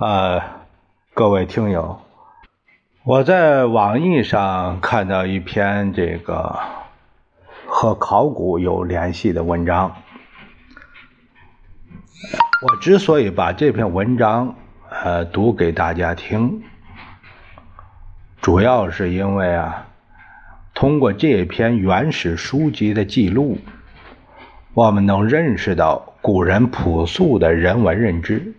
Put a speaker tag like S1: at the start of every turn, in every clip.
S1: 呃，各位听友，我在网易上看到一篇这个和考古有联系的文章。我之所以把这篇文章呃读给大家听，主要是因为啊，通过这篇原始书籍的记录，我们能认识到古人朴素的人文认知。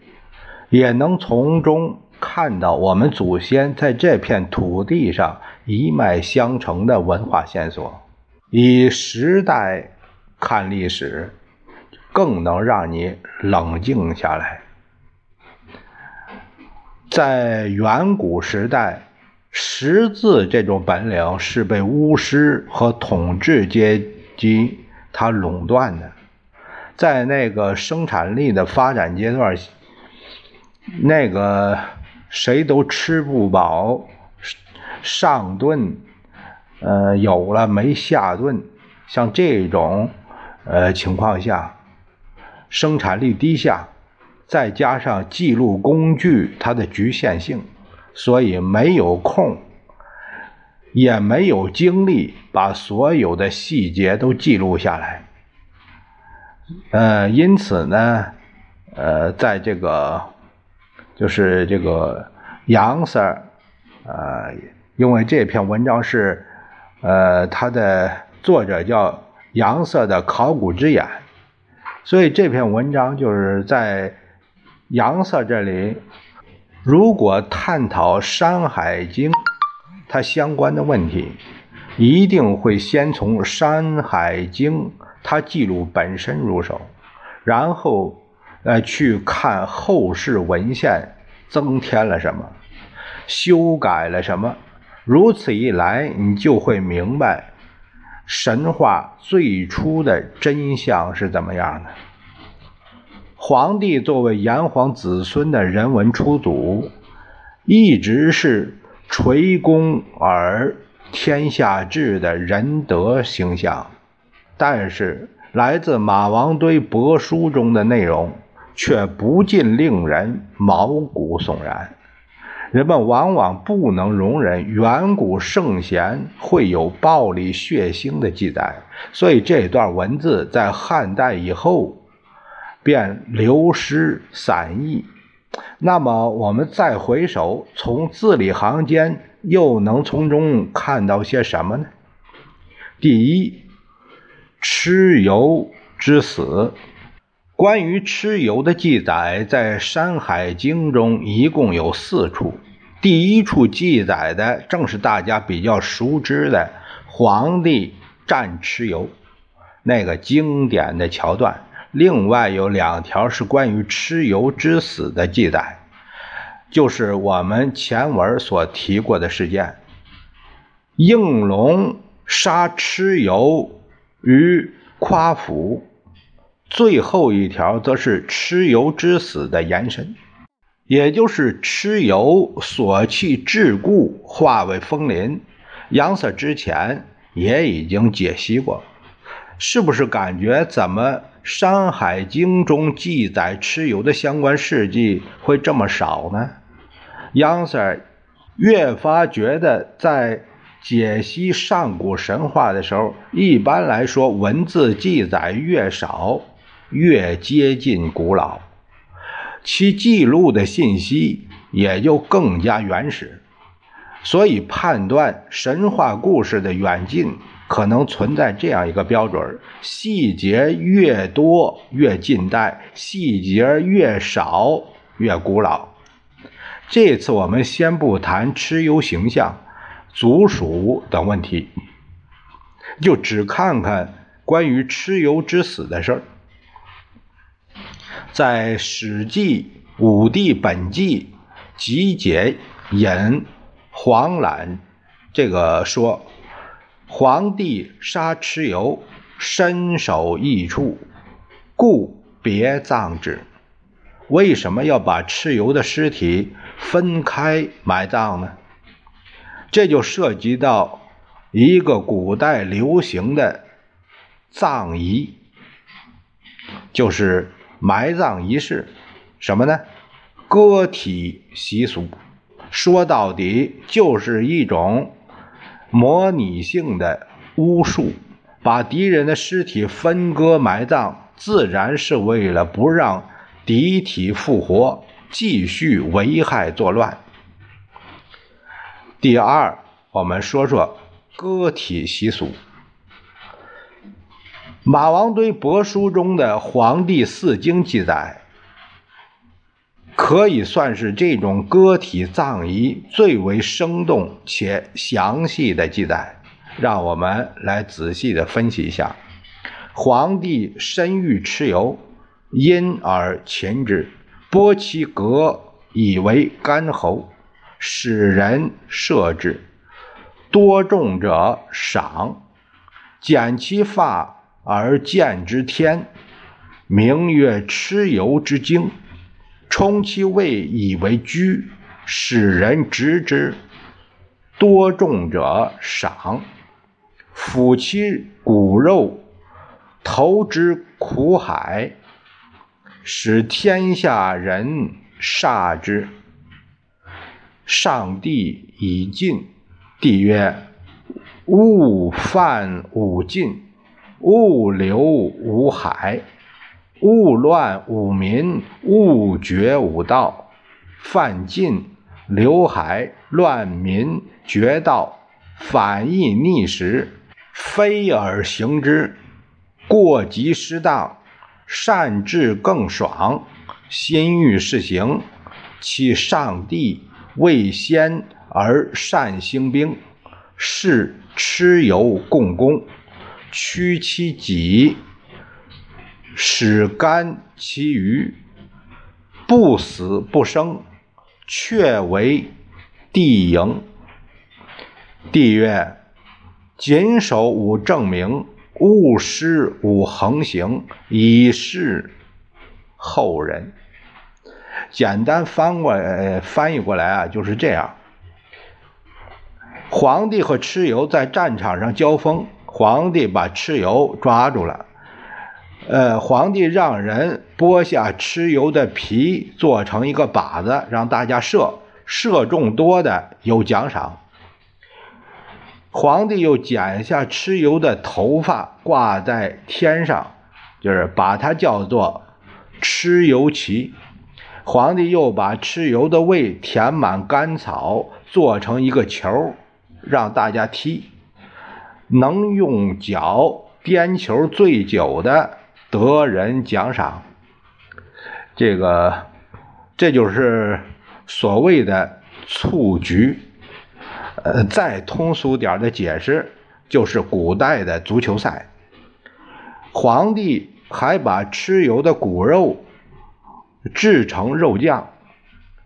S1: 也能从中看到我们祖先在这片土地上一脉相承的文化线索。以时代看历史，更能让你冷静下来。在远古时代，识字这种本领是被巫师和统治阶级他垄断的。在那个生产力的发展阶段。那个谁都吃不饱，上顿，呃，有了没下顿，像这种呃情况下，生产力低下，再加上记录工具它的局限性，所以没有空，也没有精力把所有的细节都记录下来。呃，因此呢，呃，在这个。就是这个杨 Sir，呃，因为这篇文章是，呃，他的作者叫杨 Sir 的考古之眼，所以这篇文章就是在杨 Sir 这里，如果探讨《山海经》它相关的问题，一定会先从《山海经》它记录本身入手，然后。呃，去看后世文献增添了什么，修改了什么，如此一来，你就会明白神话最初的真相是怎么样的。皇帝作为炎黄子孙的人文初祖，一直是垂公而天下治的仁德形象，但是来自马王堆帛书中的内容。却不禁令人毛骨悚然。人们往往不能容忍远古圣贤会有暴力血腥的记载，所以这段文字在汉代以后便流失散佚。那么，我们再回首，从字里行间又能从中看到些什么呢？第一，蚩尤之死。关于蚩尤的记载，在《山海经》中一共有四处。第一处记载的正是大家比较熟知的黄帝战蚩尤那个经典的桥段。另外有两条是关于蚩尤之死的记载，就是我们前文所提过的事件：应龙杀蚩尤于夸父。最后一条则是蚩尤之死的延伸，也就是蚩尤所弃桎梏，化为风林。杨 Sir 之前也已经解析过，是不是感觉怎么《山海经》中记载蚩尤的相关事迹会这么少呢？杨 Sir 越发觉得，在解析上古神话的时候，一般来说文字记载越少。越接近古老，其记录的信息也就更加原始，所以判断神话故事的远近，可能存在这样一个标准：细节越多越近代，细节越少越古老。这次我们先不谈蚩尤形象、族属等问题，就只看看关于蚩尤之死的事儿。在《史记·武帝本纪》集解引黄览这个说，皇帝杀蚩尤，身首异处，故别葬之。为什么要把蚩尤的尸体分开埋葬呢？这就涉及到一个古代流行的葬仪，就是。埋葬仪式，什么呢？割体习俗，说到底就是一种模拟性的巫术，把敌人的尸体分割埋葬，自然是为了不让敌体复活，继续危害作乱。第二，我们说说割体习俗。马王堆帛书中的《黄帝四经》记载，可以算是这种割体葬仪最为生动且详细的记载。让我们来仔细的分析一下：皇帝身欲蚩尤，因而擒之，剥其革以为干侯。使人射之，多重者赏，剪其发而见之天，名曰蚩尤之精。充其位以为居，使人执之，多重者赏，抚其骨肉，投之苦海，使天下人煞之。上帝已尽，帝曰：“勿犯吾禁，勿流吾海，勿乱吾民，勿绝吾道。犯禁，流海，乱民，绝道，反义逆时，非而行之，过极失当，善治更爽，心欲事行，其上帝。”为先而善兴兵，是蚩尤共工，屈其己，使甘其余，不死不生，却为帝营。帝曰：谨守吾正名，勿失吾横行，以示后人。简单翻过来翻译过来啊，就是这样。皇帝和蚩尤在战场上交锋，皇帝把蚩尤抓住了。呃，皇帝让人剥下蚩尤的皮，做成一个靶子，让大家射，射中多的有奖赏。皇帝又剪下蚩尤的头发，挂在天上，就是把它叫做蚩尤旗。皇帝又把蚩尤的胃填满干草，做成一个球，让大家踢。能用脚颠球最久的得人奖赏。这个，这就是所谓的蹴鞠。呃，再通俗点的解释，就是古代的足球赛。皇帝还把蚩尤的骨肉。制成肉酱，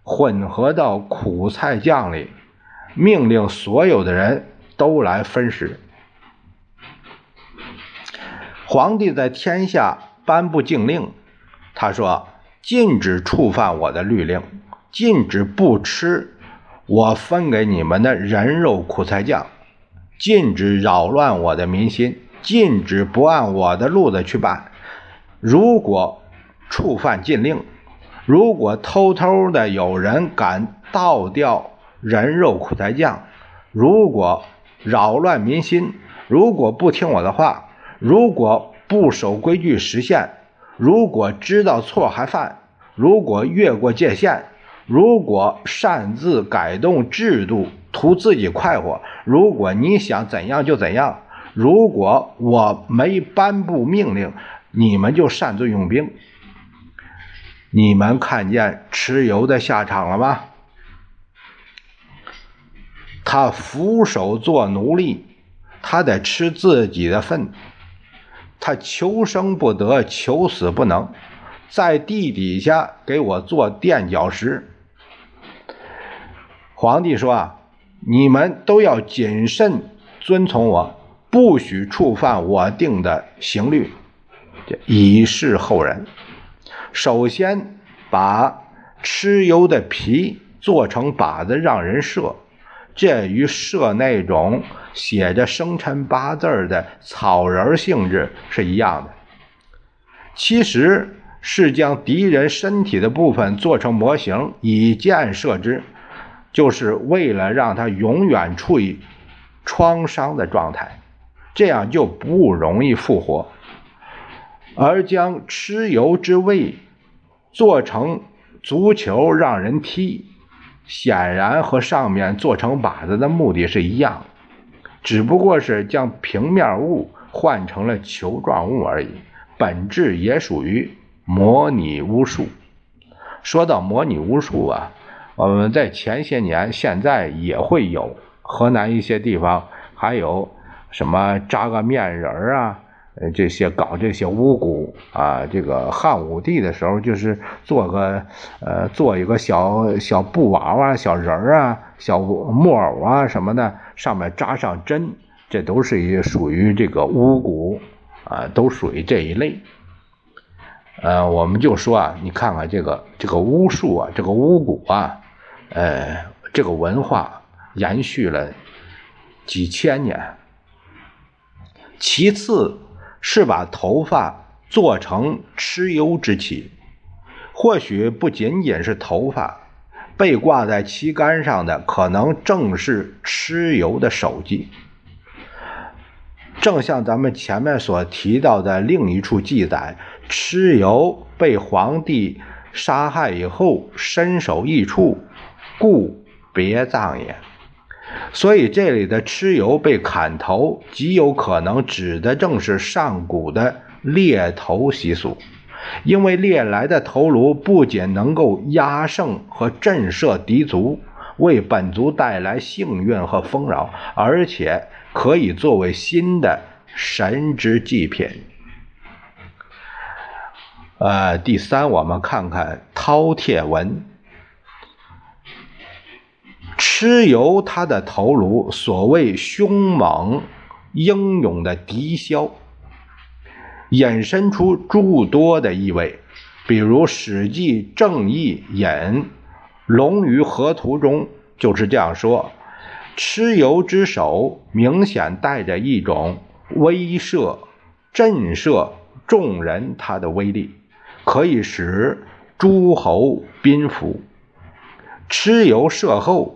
S1: 混合到苦菜酱里，命令所有的人都来分食。皇帝在天下颁布禁令，他说：“禁止触犯我的律令，禁止不吃我分给你们的人肉苦菜酱，禁止扰乱我的民心，禁止不按我的路子去办。如果触犯禁令，”如果偷偷的有人敢倒掉人肉苦菜酱，如果扰乱民心，如果不听我的话，如果不守规矩实现，如果知道错还犯，如果越过界限，如果擅自改动制度图自己快活，如果你想怎样就怎样，如果我没颁布命令，你们就擅自用兵。你们看见蚩尤的下场了吗？他俯首做奴隶，他得吃自己的粪，他求生不得，求死不能，在地底下给我做垫脚石。皇帝说啊，你们都要谨慎遵从我，不许触犯我定的刑律，以示后人。首先把蚩尤的皮做成靶子让人射，这与射那种写着生辰八字的草人性质是一样的。其实是将敌人身体的部分做成模型，以箭射之，就是为了让他永远处于创伤的状态，这样就不容易复活。而将蚩尤之胃做成足球让人踢，显然和上面做成靶子的目的是一样，只不过是将平面物换成了球状物而已，本质也属于模拟巫术。说到模拟巫术啊，我们在前些年、现在也会有，河南一些地方还有什么扎个面人儿啊。呃，这些搞这些巫蛊啊，这个汉武帝的时候，就是做个呃，做一个小小布娃娃、小人儿啊、小木偶啊什么的，上面扎上针，这都是一属于这个巫蛊啊，都属于这一类。呃，我们就说啊，你看看这个这个巫术啊，这个巫蛊啊，呃，这个文化延续了几千年。其次。是把头发做成蚩尤之旗，或许不仅仅是头发，被挂在旗杆上的可能正是蚩尤的首级。正像咱们前面所提到的另一处记载，蚩尤被皇帝杀害以后，身首异处，故别葬也。所以这里的蚩尤被砍头，极有可能指的正是上古的猎头习俗，因为猎来的头颅不仅能够压胜和震慑敌族，为本族带来幸运和丰饶，而且可以作为新的神之祭品。呃，第三，我们看看饕餮纹。蚩尤他的头颅，所谓凶猛英勇的敌枭，引申出诸多的意味。比如《史记·正义引《龙鱼河图》中就是这样说：“蚩尤之首，明显带着一种威慑、震慑众人，他的威力可以使诸侯宾服。蚩尤射后。”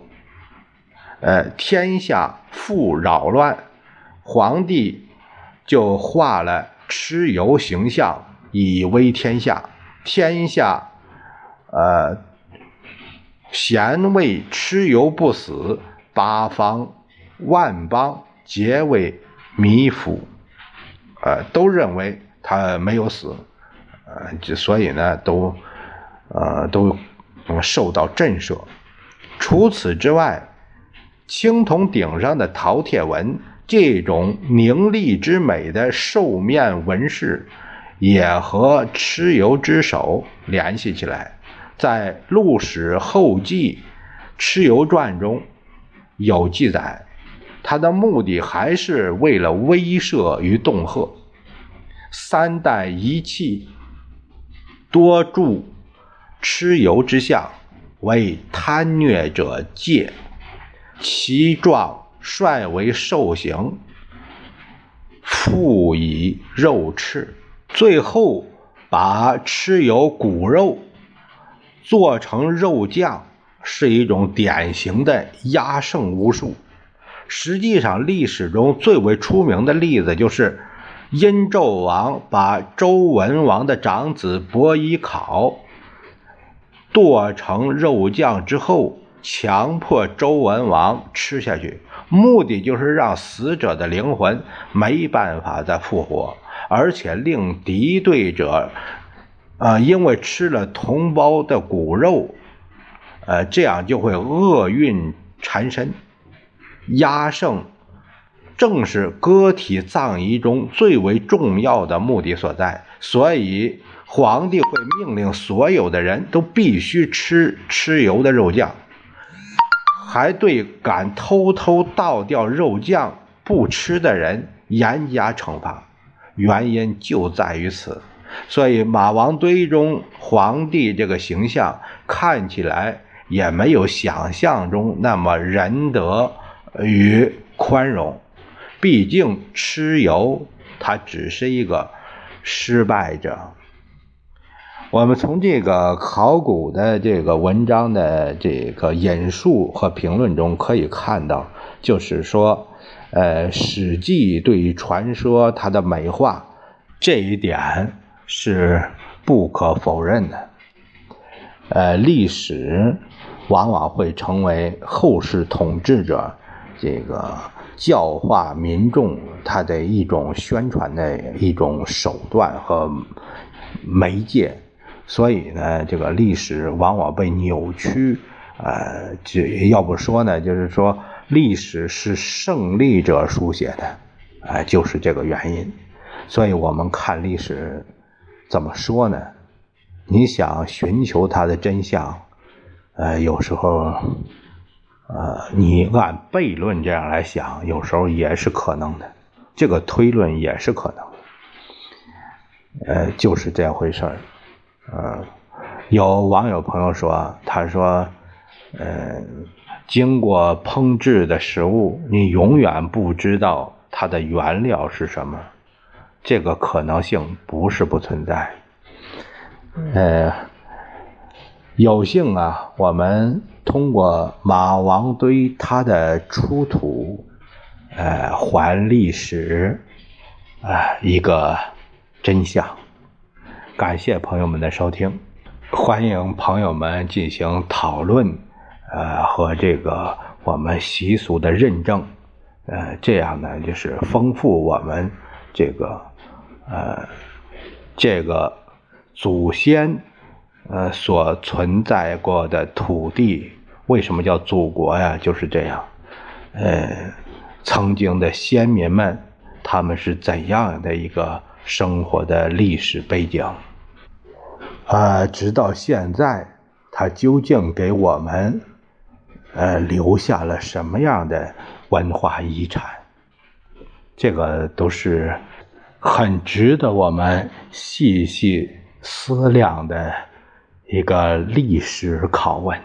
S1: 呃，天下复扰乱，皇帝就画了蚩尤形象以威天下。天下，呃，贤为蚩尤不死，八方万邦皆为弥服，呃，都认为他没有死，呃，就所以呢，都，呃，都受到震慑。除此之外。青铜鼎上的饕餮纹，这种凝丽之美的兽面纹饰，也和蚩尤之首联系起来。在《陆史后记·蚩尤传》中有记载，他的目的还是为了威慑与恫吓。三代遗器多铸蚩尤之像，为贪虐者戒。其状率为兽形，腹以肉翅，最后把蚩尤骨肉做成肉酱，是一种典型的压胜巫术。实际上，历史中最为出名的例子就是殷纣王把周文王的长子伯邑考剁成肉酱之后。强迫周文王吃下去，目的就是让死者的灵魂没办法再复活，而且令敌对者，呃，因为吃了同胞的骨肉，呃，这样就会厄运缠身。压胜正是割体葬仪中最为重要的目的所在，所以皇帝会命令所有的人都必须吃蚩尤的肉酱。还对敢偷偷倒掉肉酱不吃的人严加惩罚，原因就在于此。所以马王堆中皇帝这个形象看起来也没有想象中那么仁德与宽容。毕竟蚩尤他只是一个失败者。我们从这个考古的这个文章的这个引述和评论中可以看到，就是说，呃，《史记》对于传说它的美化这一点是不可否认的。呃，历史往往会成为后世统治者这个教化民众他的一种宣传的一种手段和媒介。所以呢，这个历史往往被扭曲，呃，这要不说呢，就是说历史是胜利者书写的，哎，就是这个原因。所以我们看历史，怎么说呢？你想寻求它的真相，呃，有时候，呃，你按悖论这样来想，有时候也是可能的，这个推论也是可能，呃，就是这回事儿。嗯，有网友朋友说，他说，嗯，经过烹制的食物，你永远不知道它的原料是什么，这个可能性不是不存在。呃，有幸啊，我们通过马王堆它的出土，呃，还历史啊一个真相。感谢朋友们的收听，欢迎朋友们进行讨论，呃，和这个我们习俗的认证，呃，这样呢就是丰富我们这个呃这个祖先呃所存在过的土地，为什么叫祖国呀？就是这样，呃，曾经的先民们他们是怎样的一个生活的历史背景？啊，直到现在，他究竟给我们，呃，留下了什么样的文化遗产？这个都是很值得我们细细思量的一个历史拷问。